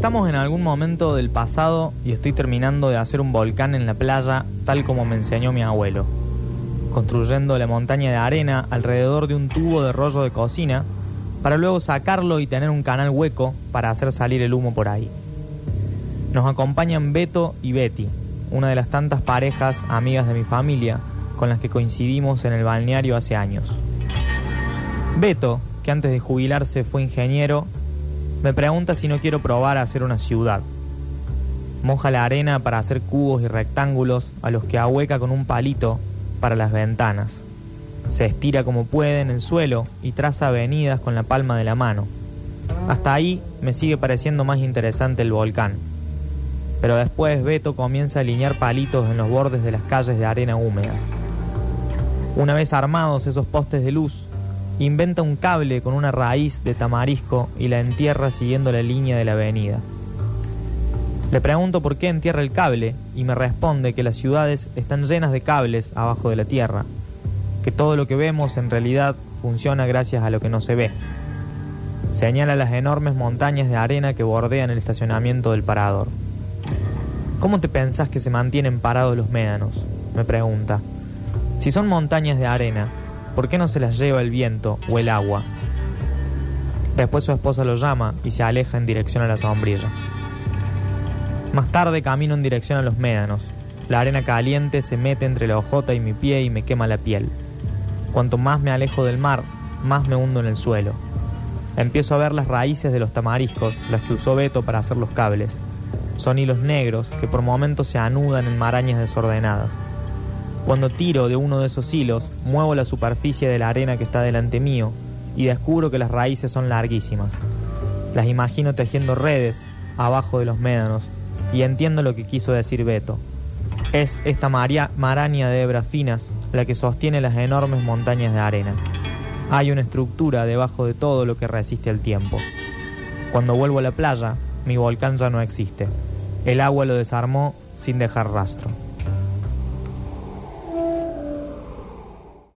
Estamos en algún momento del pasado y estoy terminando de hacer un volcán en la playa tal como me enseñó mi abuelo, construyendo la montaña de arena alrededor de un tubo de rollo de cocina para luego sacarlo y tener un canal hueco para hacer salir el humo por ahí. Nos acompañan Beto y Betty, una de las tantas parejas amigas de mi familia con las que coincidimos en el balneario hace años. Beto, que antes de jubilarse fue ingeniero, me pregunta si no quiero probar a hacer una ciudad. Moja la arena para hacer cubos y rectángulos a los que ahueca con un palito para las ventanas. Se estira como puede en el suelo y traza avenidas con la palma de la mano. Hasta ahí me sigue pareciendo más interesante el volcán. Pero después Beto comienza a alinear palitos en los bordes de las calles de arena húmeda. Una vez armados esos postes de luz, inventa un cable con una raíz de tamarisco y la entierra siguiendo la línea de la avenida. Le pregunto por qué entierra el cable y me responde que las ciudades están llenas de cables abajo de la tierra, que todo lo que vemos en realidad funciona gracias a lo que no se ve. Señala las enormes montañas de arena que bordean el estacionamiento del parador. ¿Cómo te pensás que se mantienen parados los médanos? me pregunta. Si son montañas de arena, ¿por qué no se las lleva el viento o el agua? Después su esposa lo llama y se aleja en dirección a la sombrilla. Más tarde camino en dirección a los médanos. La arena caliente se mete entre la ojota y mi pie y me quema la piel. Cuanto más me alejo del mar, más me hundo en el suelo. Empiezo a ver las raíces de los tamariscos, las que usó Beto para hacer los cables. Son hilos negros que por momentos se anudan en marañas desordenadas. Cuando tiro de uno de esos hilos, muevo la superficie de la arena que está delante mío y descubro que las raíces son larguísimas. Las imagino tejiendo redes abajo de los médanos y entiendo lo que quiso decir Beto. Es esta maraña de hebras finas la que sostiene las enormes montañas de arena. Hay una estructura debajo de todo lo que resiste el tiempo. Cuando vuelvo a la playa, mi volcán ya no existe. El agua lo desarmó sin dejar rastro.